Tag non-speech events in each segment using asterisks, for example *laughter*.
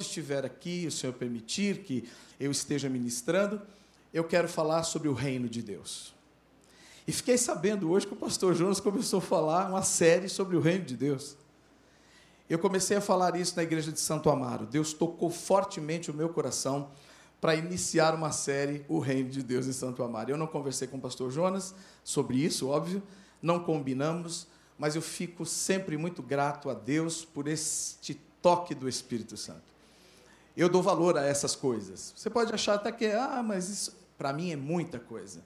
estiver aqui, o Senhor permitir que eu esteja ministrando, eu quero falar sobre o reino de Deus. E fiquei sabendo hoje que o pastor Jonas começou a falar uma série sobre o reino de Deus. Eu comecei a falar isso na igreja de Santo Amaro. Deus tocou fortemente o meu coração para iniciar uma série O Reino de Deus em Santo Amaro. Eu não conversei com o pastor Jonas sobre isso, óbvio, não combinamos, mas eu fico sempre muito grato a Deus por este toque do Espírito Santo. Eu dou valor a essas coisas. Você pode achar até que, ah, mas isso para mim é muita coisa.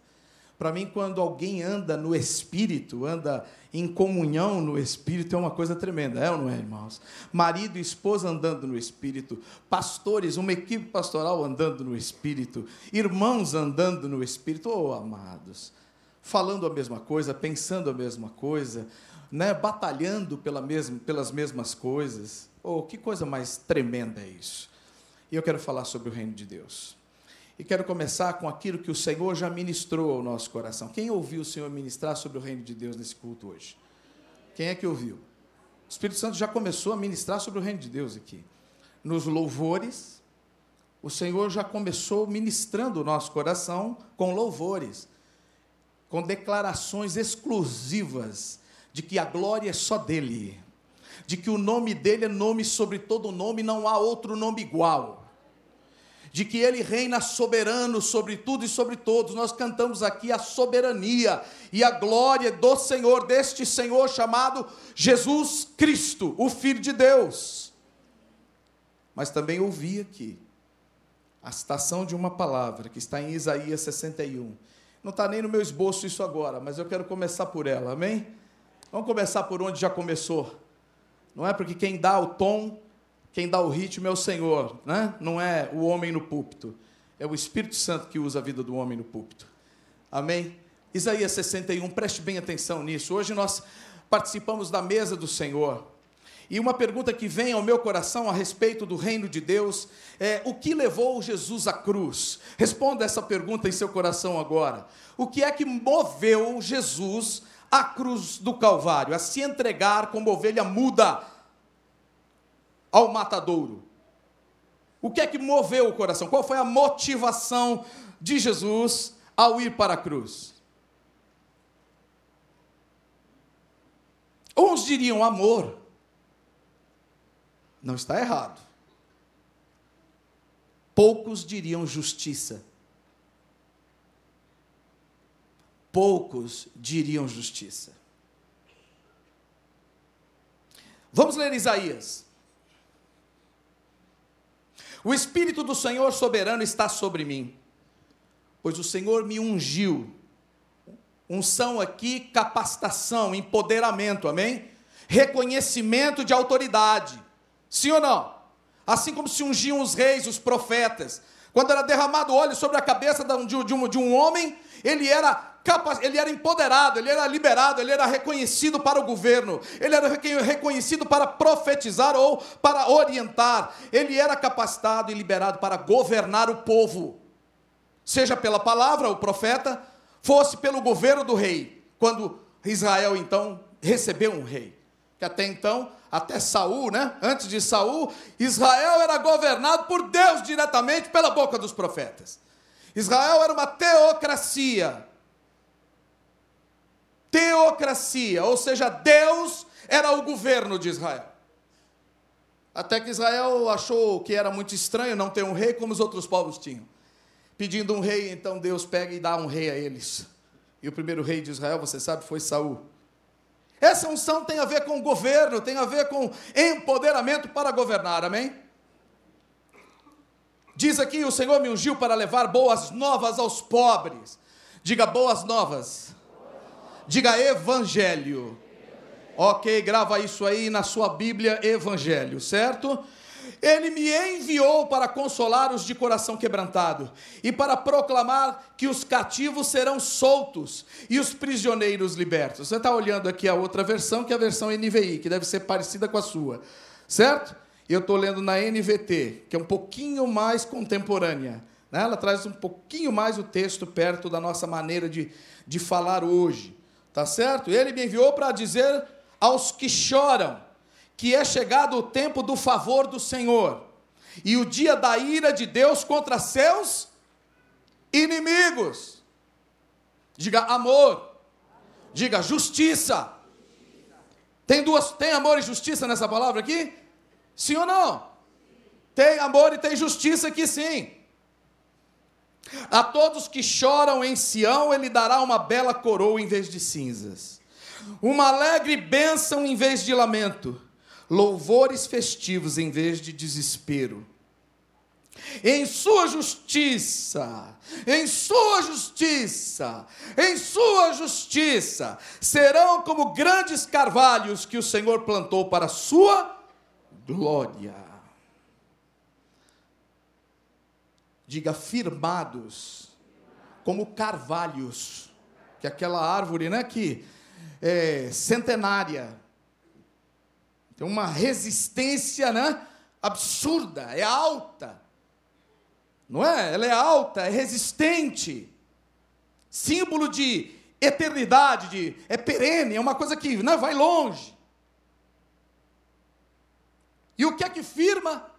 Para mim, quando alguém anda no Espírito, anda em comunhão no Espírito, é uma coisa tremenda, é ou não é, irmãos? Marido e esposa andando no Espírito, pastores, uma equipe pastoral andando no Espírito, irmãos andando no Espírito, oh amados, falando a mesma coisa, pensando a mesma coisa, né, batalhando pela mesma, pelas mesmas coisas. Oh, que coisa mais tremenda é isso. E eu quero falar sobre o reino de Deus. E quero começar com aquilo que o Senhor já ministrou ao nosso coração. Quem ouviu o Senhor ministrar sobre o reino de Deus nesse culto hoje? Quem é que ouviu? O Espírito Santo já começou a ministrar sobre o reino de Deus aqui. Nos louvores, o Senhor já começou ministrando o nosso coração com louvores, com declarações exclusivas de que a glória é só dele, de que o nome dele é nome sobre todo nome, não há outro nome igual de que Ele reina soberano sobre tudo e sobre todos. Nós cantamos aqui a soberania e a glória do Senhor, deste Senhor chamado Jesus Cristo, o Filho de Deus. Mas também ouvi aqui a citação de uma palavra que está em Isaías 61. Não está nem no meu esboço isso agora, mas eu quero começar por ela, amém? Vamos começar por onde já começou. Não é porque quem dá o tom quem dá o ritmo é o Senhor, né? não é o homem no púlpito. É o Espírito Santo que usa a vida do homem no púlpito. Amém? Isaías 61, preste bem atenção nisso. Hoje nós participamos da mesa do Senhor. E uma pergunta que vem ao meu coração a respeito do reino de Deus é: o que levou Jesus à cruz? Responda essa pergunta em seu coração agora. O que é que moveu Jesus à cruz do Calvário, a se entregar como ovelha muda ao matadouro? O que é que moveu o coração? Qual foi a motivação de Jesus ao ir para a cruz? Uns diriam amor. Não está errado. Poucos diriam justiça. Poucos diriam justiça. Vamos ler Isaías. O Espírito do Senhor soberano está sobre mim, pois o Senhor me ungiu. Unção aqui, capacitação, empoderamento, amém? Reconhecimento de autoridade. Sim ou não? Assim como se ungiam os reis, os profetas. Quando era derramado óleo sobre a cabeça de um, de um, de um homem, ele era ele era empoderado, ele era liberado, ele era reconhecido para o governo, ele era reconhecido para profetizar ou para orientar, ele era capacitado e liberado para governar o povo, seja pela palavra, o profeta, fosse pelo governo do rei, quando Israel então recebeu um rei, que até então, até Saul, né? Antes de Saul, Israel era governado por Deus diretamente pela boca dos profetas. Israel era uma teocracia, teocracia, ou seja, Deus era o governo de Israel. Até que Israel achou que era muito estranho não ter um rei como os outros povos tinham. Pedindo um rei, então Deus pega e dá um rei a eles. E o primeiro rei de Israel, você sabe, foi Saul. Essa unção tem a ver com governo, tem a ver com empoderamento para governar, amém? Diz aqui: o Senhor me ungiu para levar boas novas aos pobres. Diga boas novas Diga evangelho. Ok, grava isso aí na sua Bíblia, evangelho, certo? Ele me enviou para consolar os de coração quebrantado e para proclamar que os cativos serão soltos e os prisioneiros libertos. Você está olhando aqui a outra versão, que é a versão NVI, que deve ser parecida com a sua, certo? Eu estou lendo na NVT, que é um pouquinho mais contemporânea. Né? Ela traz um pouquinho mais o texto perto da nossa maneira de, de falar hoje. Tá certo? Ele me enviou para dizer aos que choram que é chegado o tempo do favor do Senhor. e o dia da ira de Deus contra seus inimigos. Diga amor. Diga justiça. Tem duas, tem amor e justiça nessa palavra aqui? Sim ou não? Tem amor e tem justiça aqui sim. A todos que choram em Sião, ele dará uma bela coroa em vez de cinzas, uma alegre bênção em vez de lamento, louvores festivos em vez de desespero. Em sua justiça, em sua justiça, em sua justiça, serão como grandes carvalhos que o Senhor plantou para a sua glória. Diga firmados, como carvalhos, que é aquela árvore, né, que é centenária, tem uma resistência, né, absurda, é alta, não é? Ela é alta, é resistente, símbolo de eternidade, de, é perene, é uma coisa que não né, vai longe. E o que é que firma?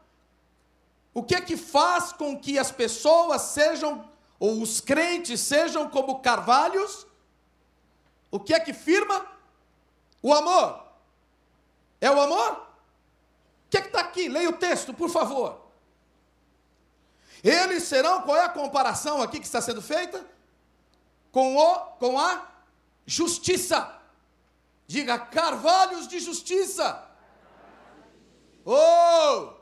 O que é que faz com que as pessoas sejam, ou os crentes sejam como carvalhos? O que é que firma? O amor. É o amor? O que é que está aqui? Leia o texto, por favor. Eles serão, qual é a comparação aqui que está sendo feita? Com, o, com a justiça. Diga, carvalhos de justiça. Oh!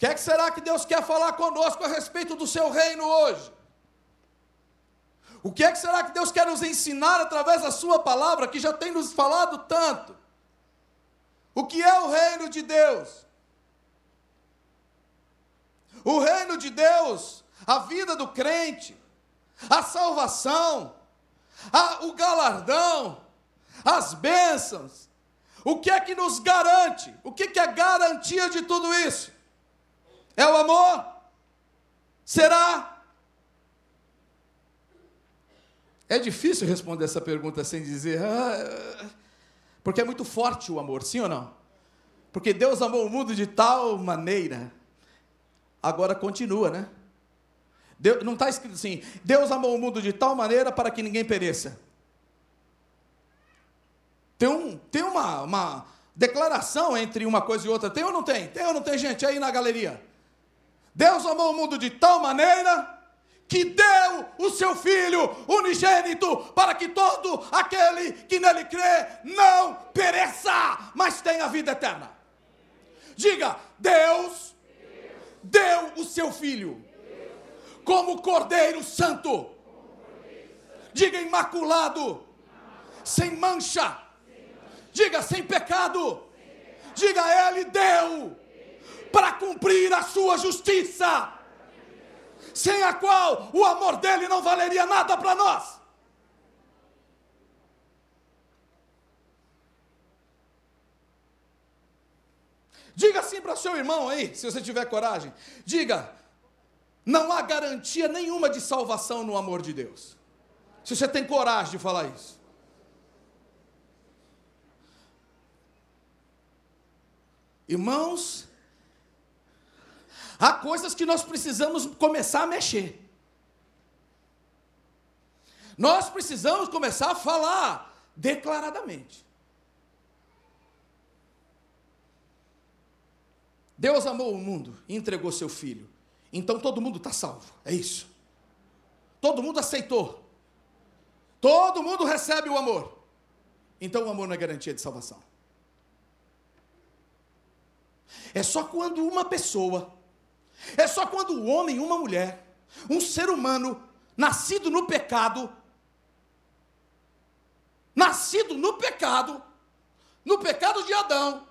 Que, é que será que Deus quer falar conosco a respeito do seu reino hoje? O que é que será que Deus quer nos ensinar através da sua palavra, que já tem nos falado tanto? O que é o reino de Deus? O reino de Deus, a vida do crente, a salvação, a, o galardão, as bênçãos. O que é que nos garante? O que, que é garantia de tudo isso? É o amor? Será? É difícil responder essa pergunta sem dizer, ah, porque é muito forte o amor, sim ou não? Porque Deus amou o mundo de tal maneira Agora continua, né? Deus, não está escrito assim: Deus amou o mundo de tal maneira para que ninguém pereça. Tem, um, tem uma, uma declaração entre uma coisa e outra. Tem ou não tem? Tem ou não tem gente aí na galeria? Deus amou o mundo de tal maneira que deu o seu Filho unigênito para que todo aquele que nele crê não pereça, mas tenha vida eterna. Diga, Deus deu o seu filho como Cordeiro Santo. Diga imaculado, sem mancha. Diga sem pecado. Diga ele deu para cumprir a sua justiça, sem a qual o amor dele não valeria nada para nós. Diga assim para seu irmão aí, se você tiver coragem. Diga: não há garantia nenhuma de salvação no amor de Deus. Se você tem coragem de falar isso. Irmãos, há coisas que nós precisamos começar a mexer. Nós precisamos começar a falar declaradamente. Deus amou o mundo e entregou seu filho. Então todo mundo está salvo. É isso. Todo mundo aceitou. Todo mundo recebe o amor. Então o amor não é garantia de salvação. É só quando uma pessoa, é só quando o um homem e uma mulher, um ser humano, nascido no pecado, nascido no pecado, no pecado de Adão,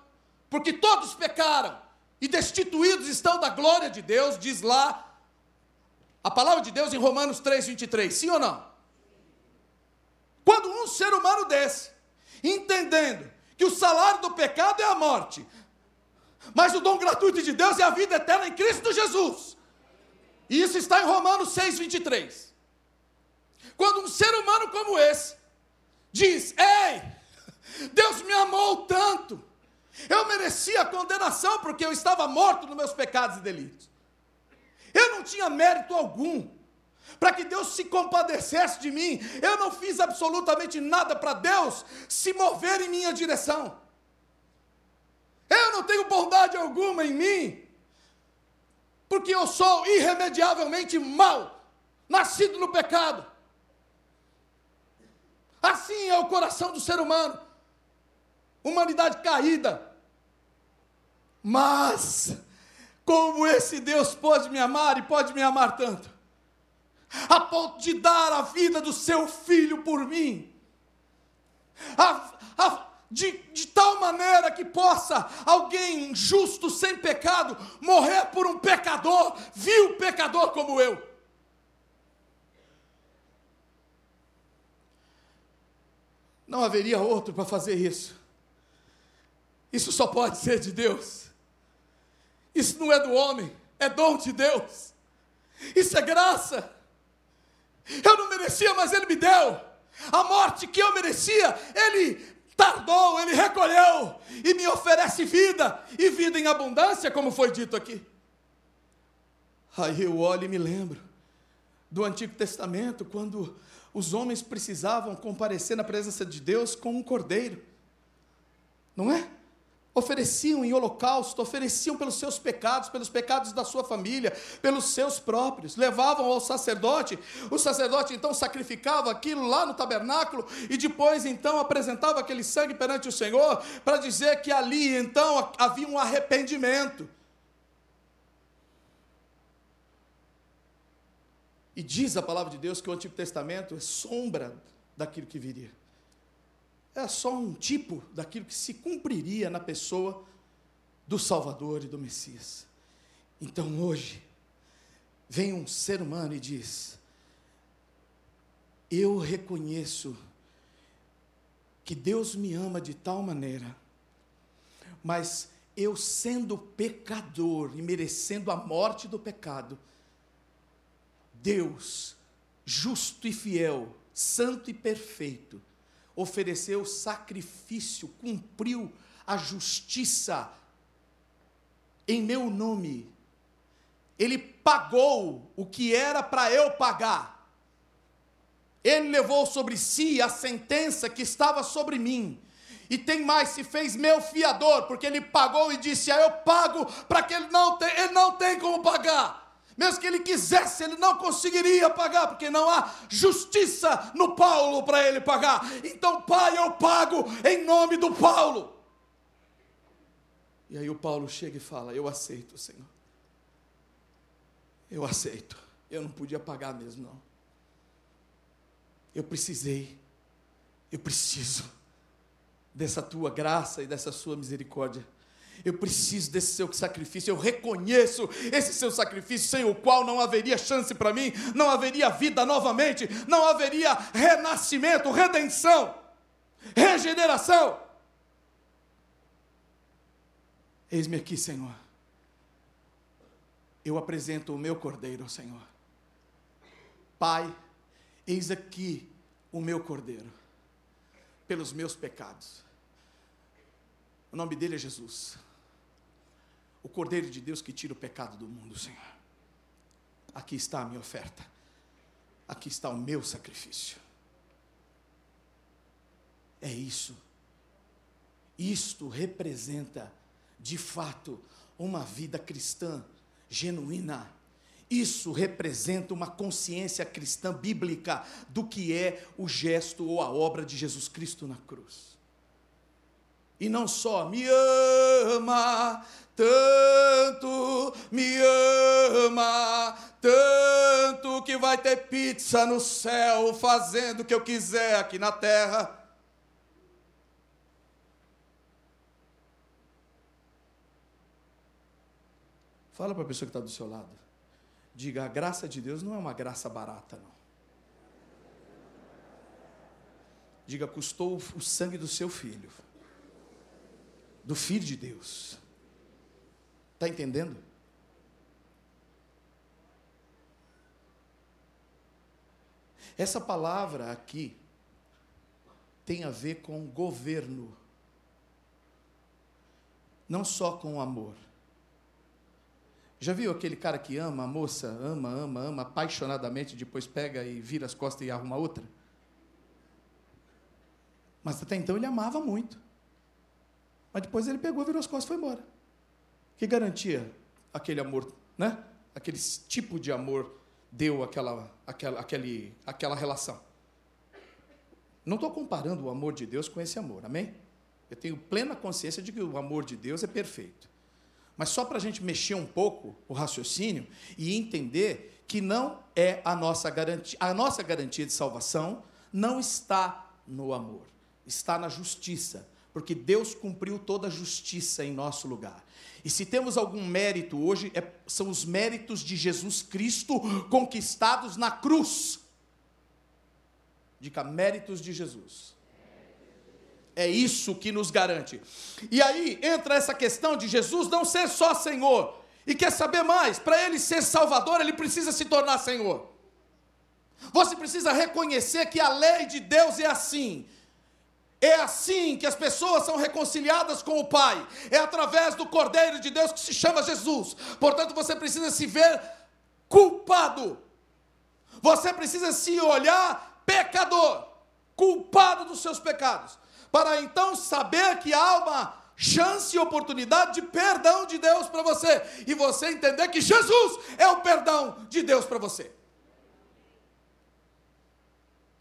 porque todos pecaram, e destituídos estão da glória de Deus, diz lá a palavra de Deus em Romanos 3, 23. Sim ou não? Quando um ser humano desse, entendendo que o salário do pecado é a morte, mas o dom gratuito de Deus é a vida eterna em Cristo Jesus. E isso está em Romanos 6, 23. Quando um ser humano como esse diz: Ei, Deus me amou tanto Eu merecia condenação porque eu estava morto nos meus pecados e delitos. Eu não tinha mérito algum para que Deus se compadecesse de mim. Eu não fiz absolutamente nada para Deus se mover em minha direção. Eu não tenho bondade alguma em mim, porque eu sou irremediavelmente mal, nascido no pecado. Assim é o coração do ser humano, humanidade caída. Mas, como esse Deus pode me amar e pode me amar tanto, a ponto de dar a vida do seu filho por mim, a, a, de, de tal maneira que possa alguém justo, sem pecado, morrer por um pecador, vil pecador como eu. Não haveria outro para fazer isso. Isso só pode ser de Deus. Isso não é do homem, é dom de Deus. Isso é graça. Eu não merecia, mas Ele me deu. A morte que eu merecia, Ele tardou, Ele recolheu e me oferece vida, e vida em abundância, como foi dito aqui. Aí eu olho e me lembro do Antigo Testamento, quando os homens precisavam comparecer na presença de Deus com um cordeiro, não é? Ofereciam em holocausto, ofereciam pelos seus pecados, pelos pecados da sua família, pelos seus próprios, levavam ao sacerdote, o sacerdote então sacrificava aquilo lá no tabernáculo e depois então apresentava aquele sangue perante o Senhor para dizer que ali então havia um arrependimento. E diz a palavra de Deus que o Antigo Testamento é sombra daquilo que viria é só um tipo daquilo que se cumpriria na pessoa do Salvador e do Messias. Então hoje, vem um ser humano e diz: Eu reconheço que Deus me ama de tal maneira, mas eu sendo pecador e merecendo a morte do pecado, Deus, justo e fiel, santo e perfeito, ofereceu sacrifício, cumpriu a justiça em meu nome. Ele pagou o que era para eu pagar. Ele levou sobre si a sentença que estava sobre mim. E tem mais, se fez meu fiador, porque ele pagou e disse: ah, Eu pago para que ele não, tem, ele não tem como pagar. Mesmo que ele quisesse, ele não conseguiria pagar, porque não há justiça no Paulo para ele pagar. Então, Pai, eu pago em nome do Paulo. E aí o Paulo chega e fala: Eu aceito, Senhor. Eu aceito. Eu não podia pagar mesmo, não. Eu precisei. Eu preciso dessa tua graça e dessa sua misericórdia. Eu preciso desse seu sacrifício, eu reconheço esse seu sacrifício, sem o qual não haveria chance para mim, não haveria vida novamente, não haveria renascimento, redenção, regeneração. Eis-me aqui, Senhor. Eu apresento o meu cordeiro, Senhor. Pai, eis aqui o meu cordeiro, pelos meus pecados. O nome dele é Jesus o Cordeiro de Deus que tira o pecado do mundo, Senhor. Aqui está a minha oferta. Aqui está o meu sacrifício. É isso. Isto representa, de fato, uma vida cristã genuína. Isso representa uma consciência cristã bíblica do que é o gesto ou a obra de Jesus Cristo na cruz. E não só me ama, tanto me ama, tanto que vai ter pizza no céu, fazendo o que eu quiser aqui na terra. Fala para a pessoa que está do seu lado. Diga: a graça de Deus não é uma graça barata, não. Diga: custou o sangue do seu filho, do filho de Deus. Está entendendo? Essa palavra aqui tem a ver com governo. não só com amor. Já viu aquele cara que ama a moça, ama, ama, ama apaixonadamente, depois pega e vira as costas e arruma outra? Mas até então ele amava muito. Mas depois ele pegou, virou as costas e foi embora. Que garantia aquele amor, né? Aquele tipo de amor deu aquela, aquela, aquele, aquela relação. Não estou comparando o amor de Deus com esse amor, amém? Eu tenho plena consciência de que o amor de Deus é perfeito. Mas só para a gente mexer um pouco o raciocínio e entender que não é a nossa garantia, a nossa garantia de salvação não está no amor, está na justiça, porque Deus cumpriu toda a justiça em nosso lugar. E se temos algum mérito hoje, é, são os méritos de Jesus Cristo conquistados na cruz. Dica, méritos de Jesus. É isso que nos garante. E aí entra essa questão de Jesus não ser só Senhor. E quer saber mais? Para ele ser Salvador, ele precisa se tornar Senhor. Você precisa reconhecer que a lei de Deus é assim. É assim que as pessoas são reconciliadas com o Pai. É através do Cordeiro de Deus que se chama Jesus. Portanto, você precisa se ver culpado. Você precisa se olhar pecador, culpado dos seus pecados, para então saber que há uma chance e oportunidade de perdão de Deus para você e você entender que Jesus é o perdão de Deus para você.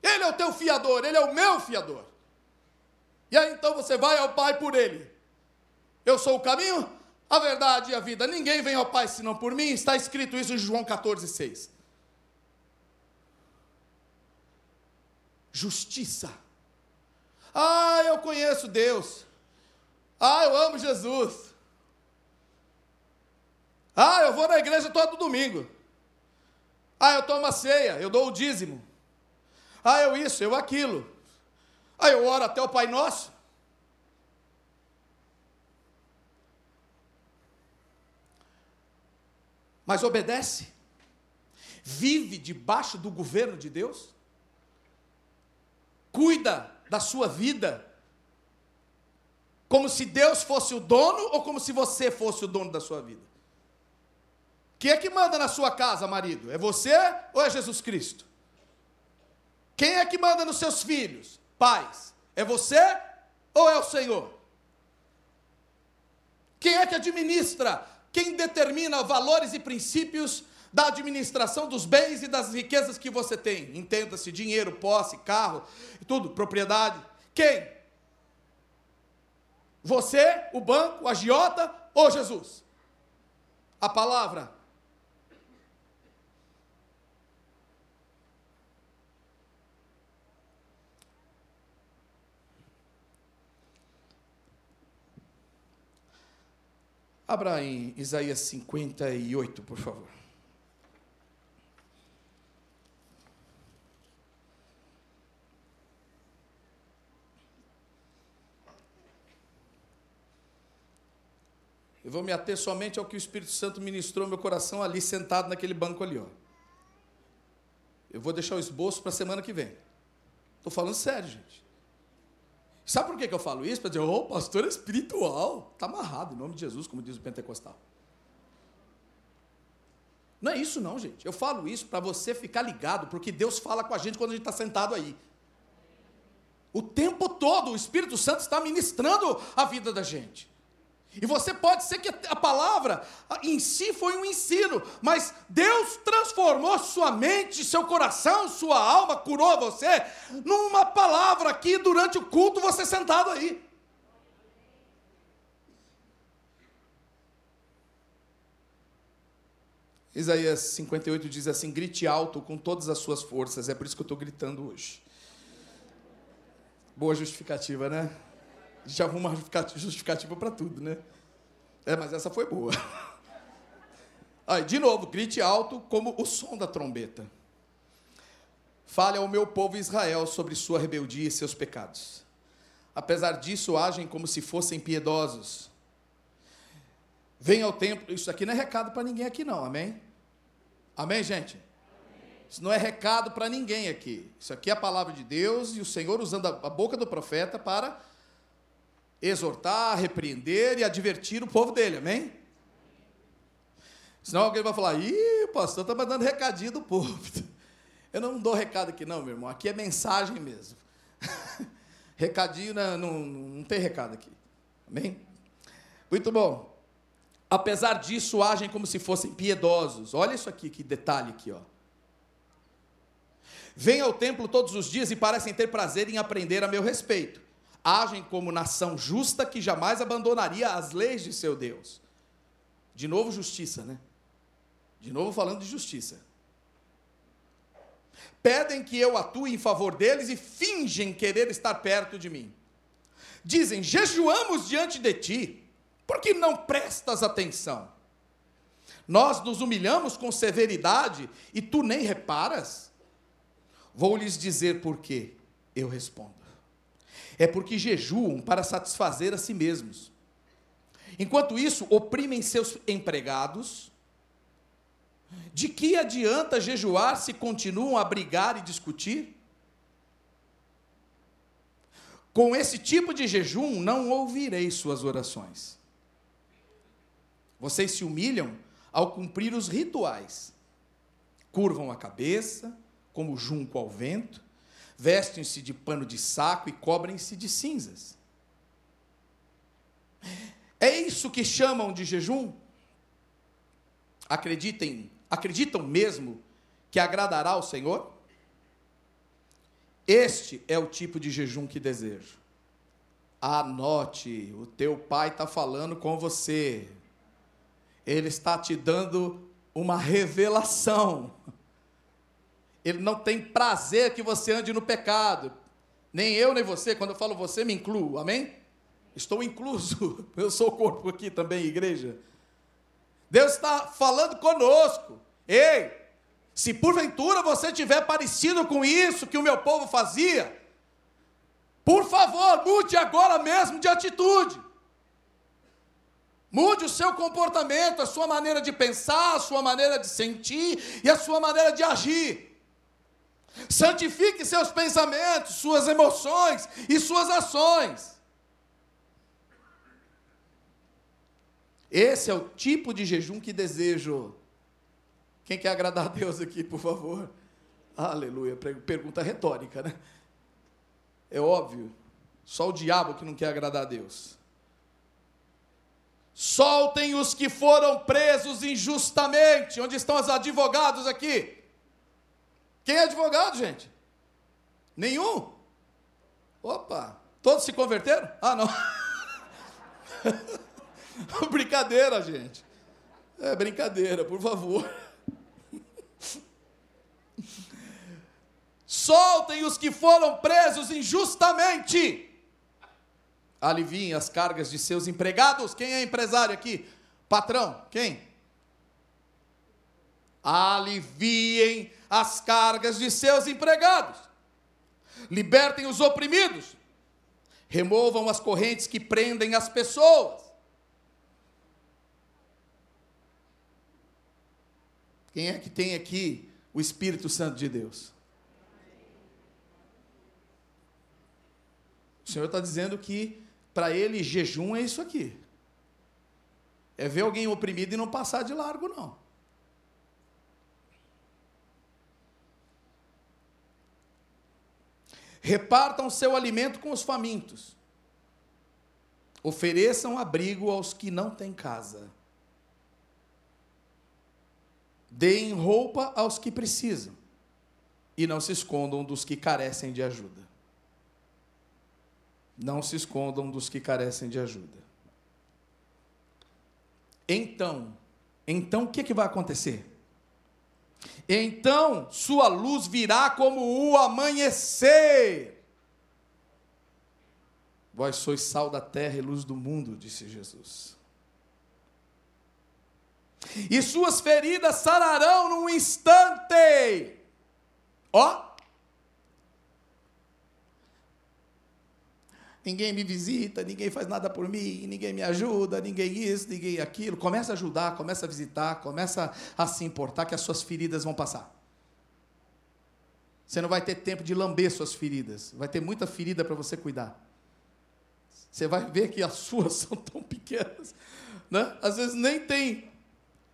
Ele é o teu fiador, ele é o meu fiador. E aí então você vai ao Pai por ele. Eu sou o caminho, a verdade e a vida. Ninguém vem ao Pai senão por mim. Está escrito isso em João 14, 6. Justiça. Ah, eu conheço Deus. Ah, eu amo Jesus. Ah, eu vou na igreja todo domingo. Ah, eu tomo a ceia, eu dou o dízimo. Ah, eu isso, eu aquilo. Aí eu oro até o Pai Nosso. Mas obedece? Vive debaixo do governo de Deus? Cuida da sua vida? Como se Deus fosse o dono ou como se você fosse o dono da sua vida? Quem é que manda na sua casa, marido? É você ou é Jesus Cristo? Quem é que manda nos seus filhos? Pais? É você ou é o Senhor? Quem é que administra? Quem determina valores e princípios da administração dos bens e das riquezas que você tem? Entenda-se: dinheiro, posse, carro, tudo, propriedade. Quem? Você, o banco, o agiota ou Jesus? A palavra Abra em Isaías 58, por favor. Eu vou me ater somente ao que o Espírito Santo ministrou no meu coração ali, sentado naquele banco ali. Ó. Eu vou deixar o esboço para a semana que vem. Estou falando sério, gente. Sabe por que eu falo isso? Para dizer, ô, oh, pastor espiritual. Está amarrado, em nome de Jesus, como diz o pentecostal. Não é isso, não, gente. Eu falo isso para você ficar ligado, porque Deus fala com a gente quando a gente está sentado aí. O tempo todo, o Espírito Santo está ministrando a vida da gente. E você pode ser que a palavra em si foi um ensino, mas Deus transformou sua mente, seu coração, sua alma, curou você numa palavra aqui durante o culto, você sentado aí. Isaías 58 diz assim: grite alto com todas as suas forças, é por isso que eu estou gritando hoje. Boa justificativa, né? Gente arruma justificativa para tudo, né? É, mas essa foi boa. *laughs* Aí, de novo, grite alto como o som da trombeta. Fale ao meu povo Israel sobre sua rebeldia e seus pecados. Apesar disso, agem como se fossem piedosos. Venha ao templo. Isso aqui não é recado para ninguém aqui, não, amém? Amém, gente? Isso não é recado para ninguém aqui. Isso aqui é a palavra de Deus e o Senhor usando a boca do profeta para exortar, repreender e advertir o povo dele, amém? Senão alguém vai falar, ih, pastor, está mandando recadinho do povo. *laughs* Eu não dou recado aqui, não, meu irmão. Aqui é mensagem mesmo. *laughs* Recadinho não, não, não tem recado aqui. Amém? Muito bom. Apesar disso, agem como se fossem piedosos. Olha isso aqui, que detalhe aqui, ó. Vêm ao templo todos os dias e parecem ter prazer em aprender a meu respeito. Agem como nação justa que jamais abandonaria as leis de seu Deus. De novo, justiça, né? De novo, falando de justiça. Pedem que eu atue em favor deles e fingem querer estar perto de mim. Dizem: jejuamos diante de ti, porque não prestas atenção. Nós nos humilhamos com severidade e tu nem reparas? Vou lhes dizer por quê. Eu respondo. É porque jejuam para satisfazer a si mesmos. Enquanto isso, oprimem seus empregados. De que adianta jejuar se continuam a brigar e discutir? Com esse tipo de jejum, não ouvirei suas orações. Vocês se humilham ao cumprir os rituais, curvam a cabeça, como junco ao vento, vestem-se de pano de saco e cobrem-se de cinzas. É isso que chamam de jejum? Acreditem, acreditam mesmo que agradará ao Senhor? Este é o tipo de jejum que desejo. Anote, o teu pai está falando com você. Ele está te dando uma revelação. Ele não tem prazer que você ande no pecado. Nem eu, nem você. Quando eu falo você, me incluo. Amém? Estou incluso. *laughs* Eu sou o corpo aqui também, igreja. Deus está falando conosco. Ei, se porventura você tiver parecido com isso que o meu povo fazia, por favor, mude agora mesmo de atitude. Mude o seu comportamento, a sua maneira de pensar, a sua maneira de sentir e a sua maneira de agir. Santifique seus pensamentos, suas emoções e suas ações. Esse é o tipo de jejum que desejo. Quem quer agradar a Deus aqui, por favor? Aleluia. Pergunta retórica, né? É óbvio. Só o diabo que não quer agradar a Deus. Soltem os que foram presos injustamente. Onde estão os advogados aqui? Quem é advogado, gente? Nenhum? Opa, todos se converteram? Ah, não. *laughs* brincadeira, gente. É brincadeira, por favor. *laughs* Soltem os que foram presos injustamente. Aliviem as cargas de seus empregados. Quem é empresário aqui? Patrão, quem? Aliviem as cargas de seus empregados, libertem os oprimidos, removam as correntes que prendem as pessoas. Quem é que tem aqui o Espírito Santo de Deus? O Senhor está dizendo que para ele jejum é isso aqui. É ver alguém oprimido e não passar de largo, não. Repartam seu alimento com os famintos. Ofereçam abrigo aos que não têm casa. Deem roupa aos que precisam. E não se escondam dos que carecem de ajuda. Não se escondam dos que carecem de ajuda. Então, então o que, que vai acontecer? Então sua luz virá como o amanhecer. Vós sois sal da terra e luz do mundo, disse Jesus. E suas feridas sararão num instante. Ó, ninguém me visita, ninguém faz nada por mim, ninguém me ajuda, ninguém isso, ninguém aquilo. Começa a ajudar, começa a visitar, começa a se importar que as suas feridas vão passar. Você não vai ter tempo de lamber suas feridas, vai ter muita ferida para você cuidar. Você vai ver que as *laughs* suas são tão pequenas, né? Às vezes nem tem.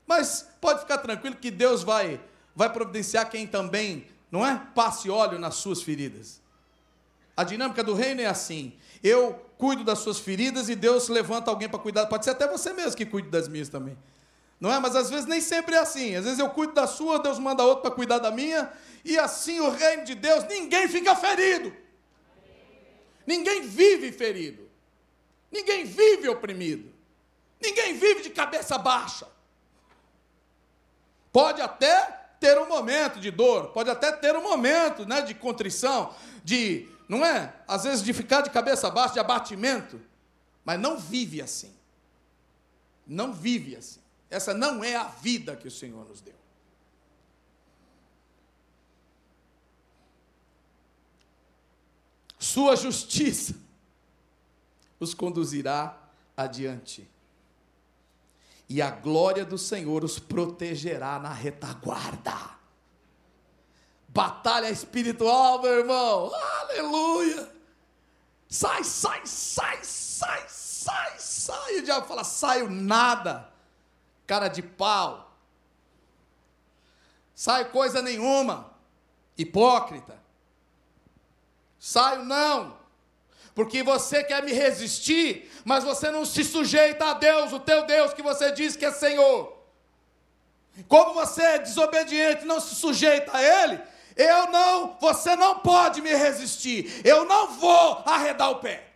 Mas pode ficar tranquilo que Deus vai vai providenciar quem também, não é? Passe óleo nas suas feridas. A dinâmica do reino é assim: eu cuido das suas feridas e Deus levanta alguém para cuidar. Pode ser até você mesmo que cuide das minhas também. Não é? Mas às vezes nem sempre é assim. Às vezes eu cuido da sua, Deus manda outro para cuidar da minha, e assim o reino de Deus, ninguém fica ferido. Ninguém vive ferido. Ninguém vive oprimido. Ninguém vive de cabeça baixa. Pode até ter um momento de dor, pode até ter um momento né, de contrição, de, não é? Às vezes de ficar de cabeça baixa, de abatimento, mas não vive assim. Não vive assim. Essa não é a vida que o Senhor nos deu. Sua justiça os conduzirá adiante. E a glória do Senhor os protegerá na retaguarda. Batalha espiritual, meu irmão. Aleluia. Sai, sai, sai, sai, sai, sai. O diabo fala: saio nada cara de pau. Sai coisa nenhuma, hipócrita. Saio não, porque você quer me resistir, mas você não se sujeita a Deus, o teu Deus que você diz que é Senhor. Como você é desobediente, não se sujeita a Ele, eu não, você não pode me resistir, eu não vou arredar o pé.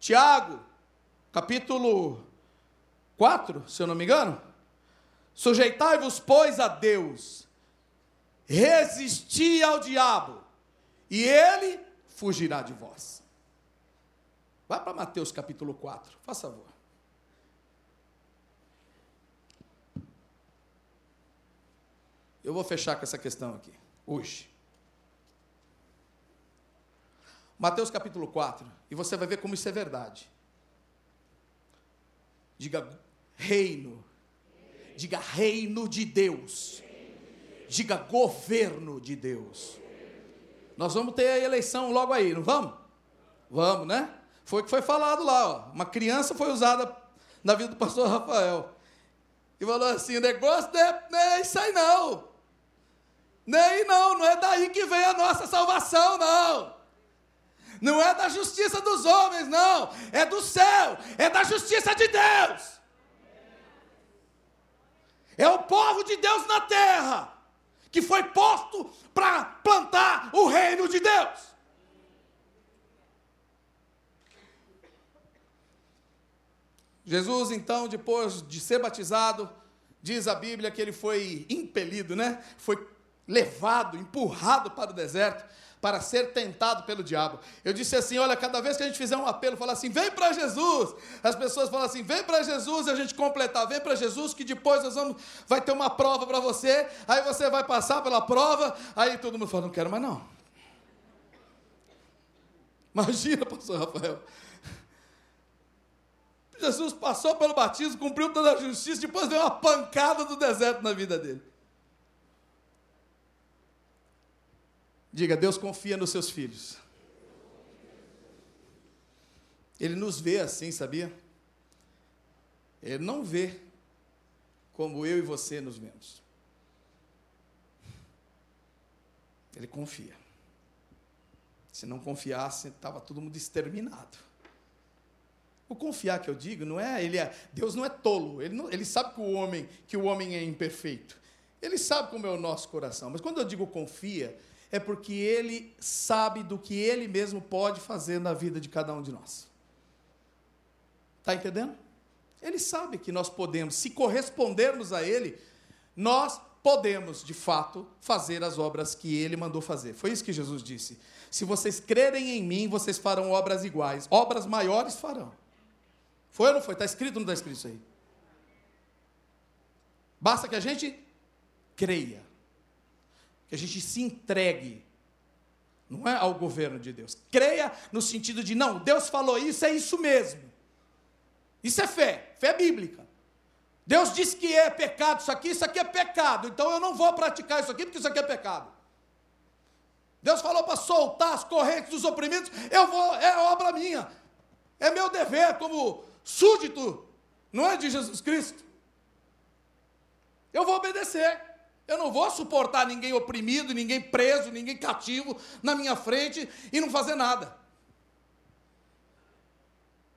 Tiago, capítulo 4, se eu não me engano. Sujeitai-vos, pois, a Deus, resisti ao diabo, e ele fugirá de vós. Vá para Mateus capítulo 4, faz favor. Eu vou fechar com essa questão aqui, hoje. Mateus capítulo 4, e você vai ver como isso é verdade. Diga reino. Diga reino de Deus. Diga governo de Deus. Nós vamos ter a eleição logo aí, não vamos? Vamos, né? Foi o que foi falado lá, ó. Uma criança foi usada na vida do pastor Rafael. E falou assim: o negócio não é, não é isso aí, não. Nem não, não é daí que vem a nossa salvação, não. Não é da justiça dos homens, não. É do céu, é da justiça de Deus. É o povo de Deus na terra que foi posto para plantar o reino de Deus. Jesus, então, depois de ser batizado, diz a Bíblia que ele foi impelido, né? Foi levado, empurrado para o deserto para ser tentado pelo diabo. Eu disse assim: olha, cada vez que a gente fizer um apelo, falar assim, vem para Jesus. As pessoas falam assim, vem para Jesus, e a gente completar, vem para Jesus, que depois nós vamos, vai ter uma prova para você, aí você vai passar pela prova, aí todo mundo fala, não quero mais não. Imagina, pastor Rafael. Jesus passou pelo batismo, cumpriu toda a justiça, depois deu uma pancada do deserto na vida dele. Diga, Deus confia nos seus filhos. Ele nos vê assim, sabia? Ele não vê como eu e você nos vemos. Ele confia. Se não confiasse, estava todo mundo exterminado. O confiar que eu digo não é ele é Deus não é tolo. Ele, não, ele sabe que o homem que o homem é imperfeito. Ele sabe como é o nosso coração. Mas quando eu digo confia, é porque ele sabe do que ele mesmo pode fazer na vida de cada um de nós. Está entendendo? Ele sabe que nós podemos, se correspondermos a ele, nós podemos, de fato, fazer as obras que ele mandou fazer. Foi isso que Jesus disse. Se vocês crerem em mim, vocês farão obras iguais, obras maiores farão. Foi ou não foi? Está escrito ou não está escrito isso aí? Basta que a gente creia que a gente se entregue, não é ao governo de Deus. Creia no sentido de, não, Deus falou isso, é isso mesmo. Isso é fé, fé bíblica. Deus disse que é pecado isso aqui, isso aqui é pecado, então eu não vou praticar isso aqui porque isso aqui é pecado. Deus falou para soltar as correntes dos oprimidos, eu vou, é obra minha. É meu dever como súdito, não é de Jesus Cristo. Eu vou obedecer. Eu não vou suportar ninguém oprimido, ninguém preso, ninguém cativo na minha frente e não fazer nada.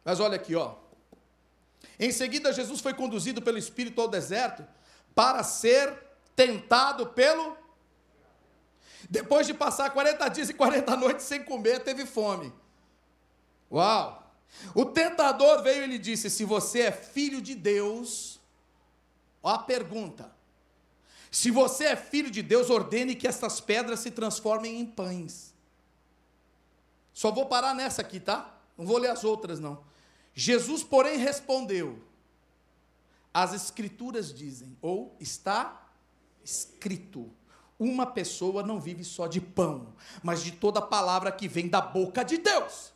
Mas olha aqui, ó. Em seguida, Jesus foi conduzido pelo Espírito ao deserto para ser tentado pelo. Depois de passar 40 dias e 40 noites sem comer, teve fome. Uau! O tentador veio e lhe disse: Se você é filho de Deus, ó a pergunta. Se você é filho de Deus, ordene que estas pedras se transformem em pães. Só vou parar nessa aqui, tá? Não vou ler as outras, não. Jesus, porém, respondeu: As Escrituras dizem, ou está escrito, uma pessoa não vive só de pão, mas de toda palavra que vem da boca de Deus.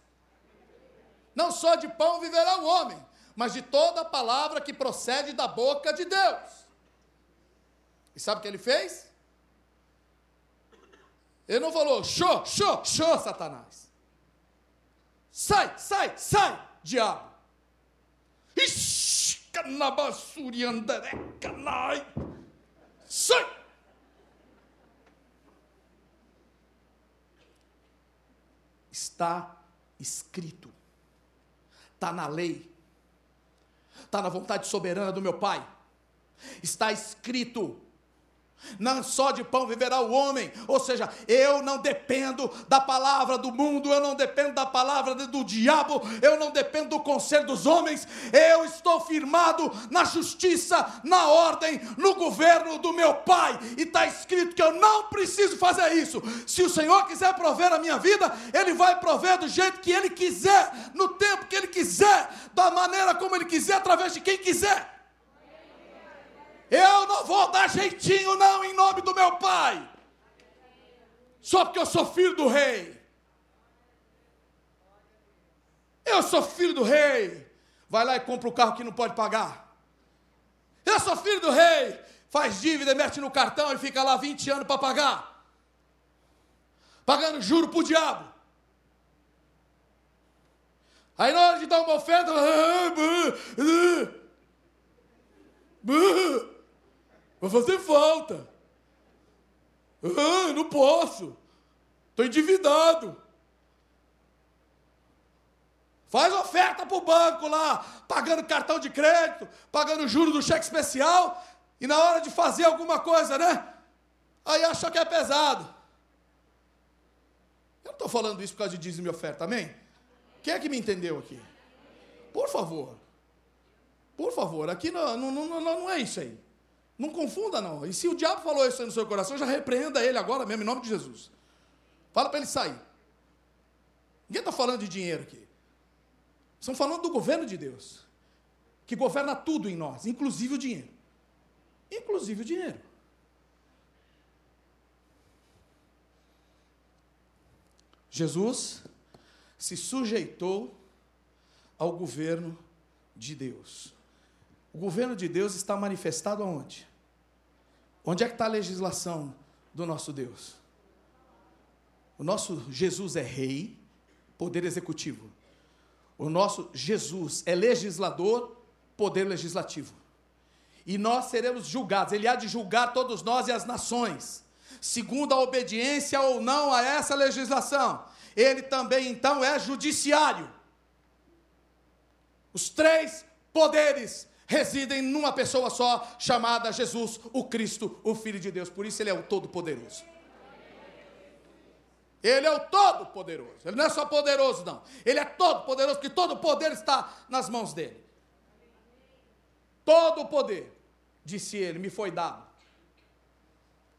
Não só de pão viverá o homem, mas de toda palavra que procede da boca de Deus. E sabe o que ele fez? Ele não falou, show, show, show, Satanás. Sai, sai, sai, diabo. Ixi, canabassuri andareca, nai. Sai. Está escrito está na lei, está na vontade soberana do meu Pai. Está escrito: não só de pão viverá o homem, ou seja, eu não dependo da palavra do mundo, eu não dependo da palavra do diabo, eu não dependo do conselho dos homens, eu estou firmado na justiça, na ordem, no governo do meu Pai, e está escrito que eu não preciso fazer isso. Se o Senhor quiser prover a minha vida, Ele vai prover do jeito que Ele quiser, no tempo que Ele quiser, da maneira como Ele quiser, através de quem quiser. Eu não vou dar jeitinho, não, em nome do meu pai. Só porque eu sou filho do rei. Eu sou filho do rei. Vai lá e compra o carro que não pode pagar. Eu sou filho do rei. Faz dívida, mete no cartão e fica lá 20 anos para pagar. Pagando juro para o diabo. Aí na hora de dar uma oferta. *laughs* Vai fazer falta. Ah, não posso. Estou endividado. Faz oferta para o banco lá, pagando cartão de crédito, pagando juro do cheque especial, e na hora de fazer alguma coisa, né? Aí acha que é pesado. Eu não estou falando isso por causa de dízimo e oferta, amém? Quem é que me entendeu aqui? Por favor. Por favor, aqui não, não, não, não é isso aí. Não confunda, não. E se o diabo falou isso aí no seu coração, já repreenda ele agora mesmo, em nome de Jesus. Fala para ele sair. Ninguém está falando de dinheiro aqui. Estão falando do governo de Deus, que governa tudo em nós, inclusive o dinheiro. Inclusive o dinheiro. Jesus se sujeitou ao governo de Deus. O governo de Deus está manifestado aonde? Onde é que está a legislação do nosso Deus? O nosso Jesus é rei, poder executivo. O nosso Jesus é legislador, poder legislativo. E nós seremos julgados, ele há de julgar todos nós e as nações, segundo a obediência ou não a essa legislação. Ele também então é judiciário. Os três poderes residem numa pessoa só, chamada Jesus, o Cristo, o Filho de Deus. Por isso ele é o Todo-Poderoso. Ele é o Todo-Poderoso. Ele não é só poderoso, não. Ele é todo-poderoso, porque todo o poder está nas mãos dele. Todo o poder, disse ele, me foi dado.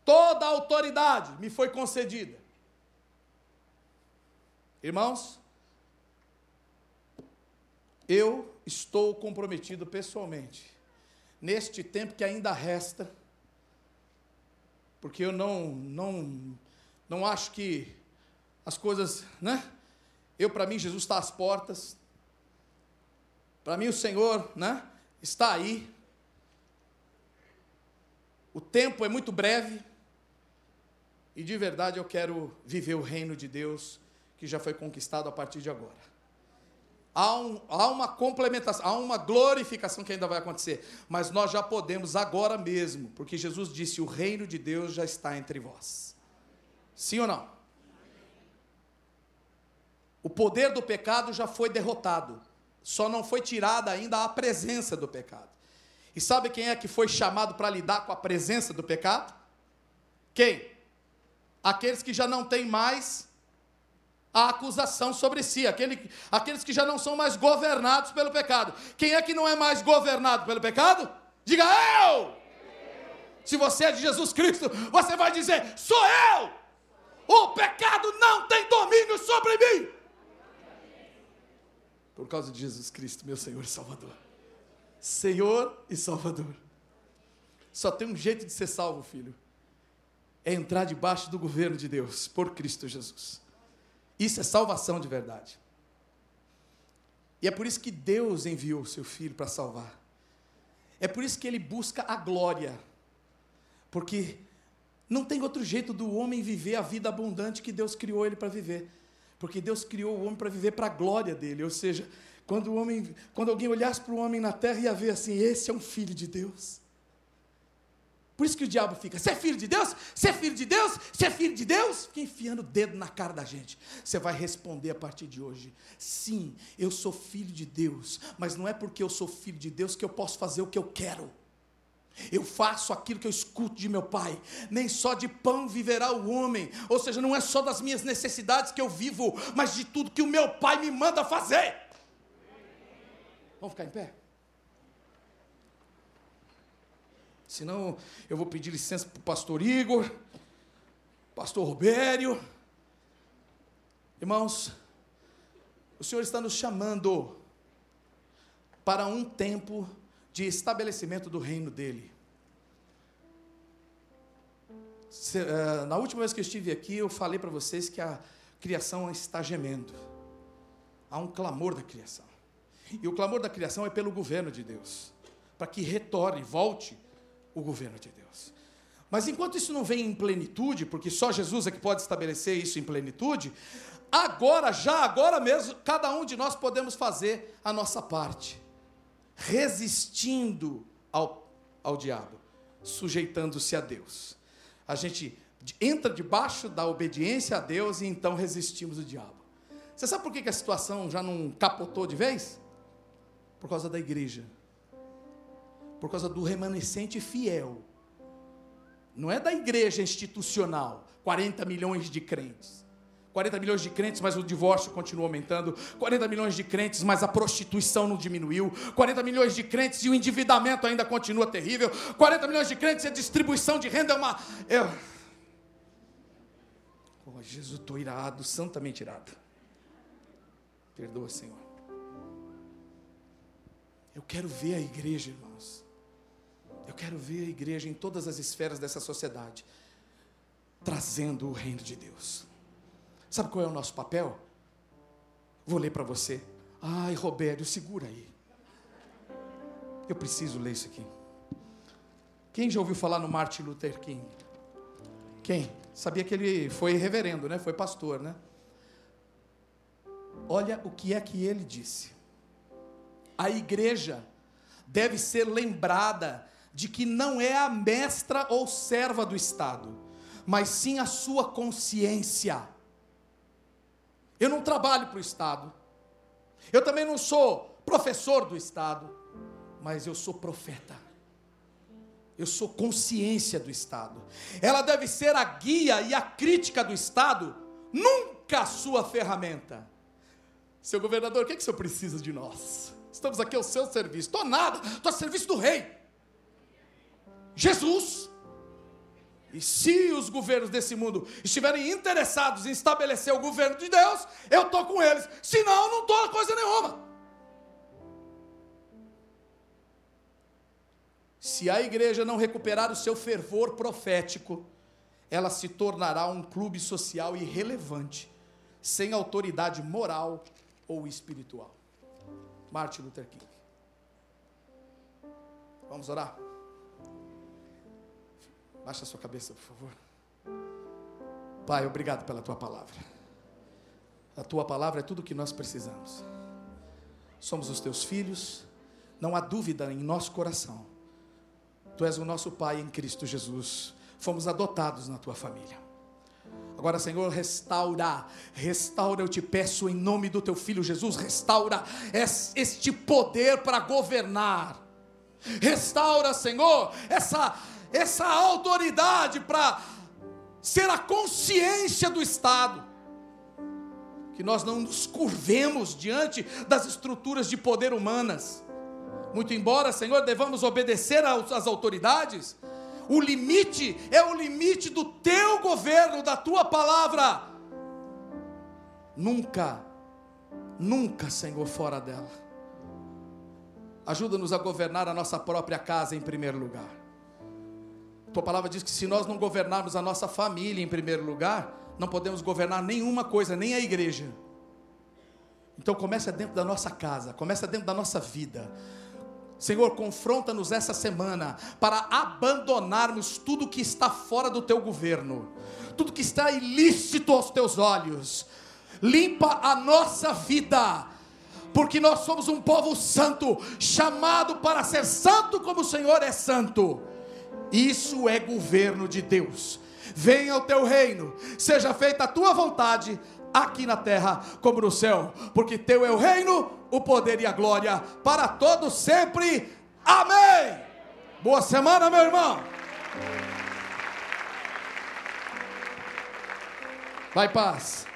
Toda a autoridade me foi concedida. Irmãos, eu estou comprometido pessoalmente, neste tempo que ainda resta, porque eu não, não, não acho que as coisas, né? Eu, para mim, Jesus está às portas, para mim, o Senhor, né? Está aí, o tempo é muito breve, E de verdade eu quero viver o reino de Deus que já foi conquistado a partir de agora. Há, um, há, uma complementação, há uma glorificação que ainda vai acontecer, mas nós já podemos agora mesmo, porque Jesus disse: o reino de Deus já está entre vós. Sim ou não? O poder do pecado já foi derrotado, só não foi tirada ainda a presença do pecado. E sabe quem é que foi chamado para lidar com a presença do pecado? Quem? Aqueles que já não têm mais a acusação sobre si, aquele, aqueles que já não são mais governados pelo pecado. Quem é que não é mais governado pelo pecado? Diga eu! Se você é de Jesus Cristo, você vai dizer: sou eu! O pecado não tem domínio sobre mim! Por causa de Jesus Cristo, meu Senhor e Salvador. Senhor e Salvador. Só tem um jeito de ser salvo, filho. É entrar debaixo do governo de Deus, por Cristo Jesus. Isso é salvação de verdade. E é por isso que Deus enviou o seu filho para salvar. É por isso que ele busca a glória. Porque não tem outro jeito do homem viver a vida abundante que Deus criou ele para viver. Porque Deus criou o homem para viver para a glória dele. Ou seja, quando, o homem, quando alguém olhasse para o homem na terra, ia ver assim: esse é um filho de Deus. Por isso que o diabo fica, você é filho de Deus? Você é filho de Deus? Você é filho de Deus? Fica enfiando o dedo na cara da gente. Você vai responder a partir de hoje: sim, eu sou filho de Deus, mas não é porque eu sou filho de Deus que eu posso fazer o que eu quero. Eu faço aquilo que eu escuto de meu pai. Nem só de pão viverá o homem. Ou seja, não é só das minhas necessidades que eu vivo, mas de tudo que o meu pai me manda fazer. Vamos ficar em pé? Senão eu vou pedir licença para o pastor Igor, pastor Robério. Irmãos, o Senhor está nos chamando para um tempo de estabelecimento do reino dele. Eh, na última vez que eu estive aqui, eu falei para vocês que a criação está gemendo. Há um clamor da criação. E o clamor da criação é pelo governo de Deus, para que retorne, volte o governo de Deus. Mas enquanto isso não vem em plenitude, porque só Jesus é que pode estabelecer isso em plenitude, agora, já agora mesmo, cada um de nós podemos fazer a nossa parte, resistindo ao, ao diabo, sujeitando-se a Deus. A gente entra debaixo da obediência a Deus e então resistimos o diabo. Você sabe por que a situação já não capotou de vez? Por causa da igreja por causa do remanescente fiel. Não é da igreja institucional, 40 milhões de crentes. 40 milhões de crentes, mas o divórcio continua aumentando. 40 milhões de crentes, mas a prostituição não diminuiu. 40 milhões de crentes e o endividamento ainda continua terrível. 40 milhões de crentes e a distribuição de renda é uma. Eu... Oh, Jesus, estou irado, santamente irado. Perdoa, Senhor. Eu quero ver a igreja, irmãos. Eu quero ver a igreja em todas as esferas dessa sociedade trazendo o reino de Deus. Sabe qual é o nosso papel? Vou ler para você. Ai, Robério, segura aí. Eu preciso ler isso aqui. Quem já ouviu falar no Martin Luther King? Quem? Sabia que ele foi reverendo, né? Foi pastor, né? Olha o que é que ele disse. A igreja deve ser lembrada de que não é a mestra ou serva do Estado, mas sim a sua consciência. Eu não trabalho para o Estado, eu também não sou professor do Estado, mas eu sou profeta. Eu sou consciência do Estado. Ela deve ser a guia e a crítica do Estado, nunca a sua ferramenta. Seu governador, o que, é que o senhor precisa de nós? Estamos aqui ao seu serviço. Estou nada, estou a serviço do rei. Jesus. E se os governos desse mundo estiverem interessados em estabelecer o governo de Deus, eu estou com eles. Senão, não estou coisa nenhuma. Se a igreja não recuperar o seu fervor profético, ela se tornará um clube social irrelevante, sem autoridade moral ou espiritual. Martin Luther King. Vamos orar? Baixa a sua cabeça, por favor. Pai, obrigado pela tua palavra. A tua palavra é tudo o que nós precisamos. Somos os teus filhos, não há dúvida em nosso coração. Tu és o nosso Pai em Cristo Jesus. Fomos adotados na tua família. Agora, Senhor, restaura, restaura, eu te peço em nome do teu filho Jesus, restaura este poder para governar. Restaura, Senhor, essa essa autoridade para ser a consciência do Estado. Que nós não nos curvemos diante das estruturas de poder humanas. Muito embora, Senhor, devamos obedecer às autoridades, o limite é o limite do teu governo, da tua palavra. Nunca, nunca, Senhor, fora dela. Ajuda-nos a governar a nossa própria casa em primeiro lugar. Tua palavra diz que se nós não governarmos a nossa família em primeiro lugar, não podemos governar nenhuma coisa, nem a igreja. Então começa dentro da nossa casa, começa dentro da nossa vida. Senhor, confronta-nos essa semana para abandonarmos tudo que está fora do teu governo, tudo que está ilícito aos teus olhos. Limpa a nossa vida, porque nós somos um povo santo, chamado para ser santo como o Senhor é santo. Isso é governo de Deus. Venha o teu reino, seja feita a tua vontade, aqui na terra como no céu, porque teu é o reino, o poder e a glória para todos sempre. Amém. Boa semana, meu irmão. Vai paz.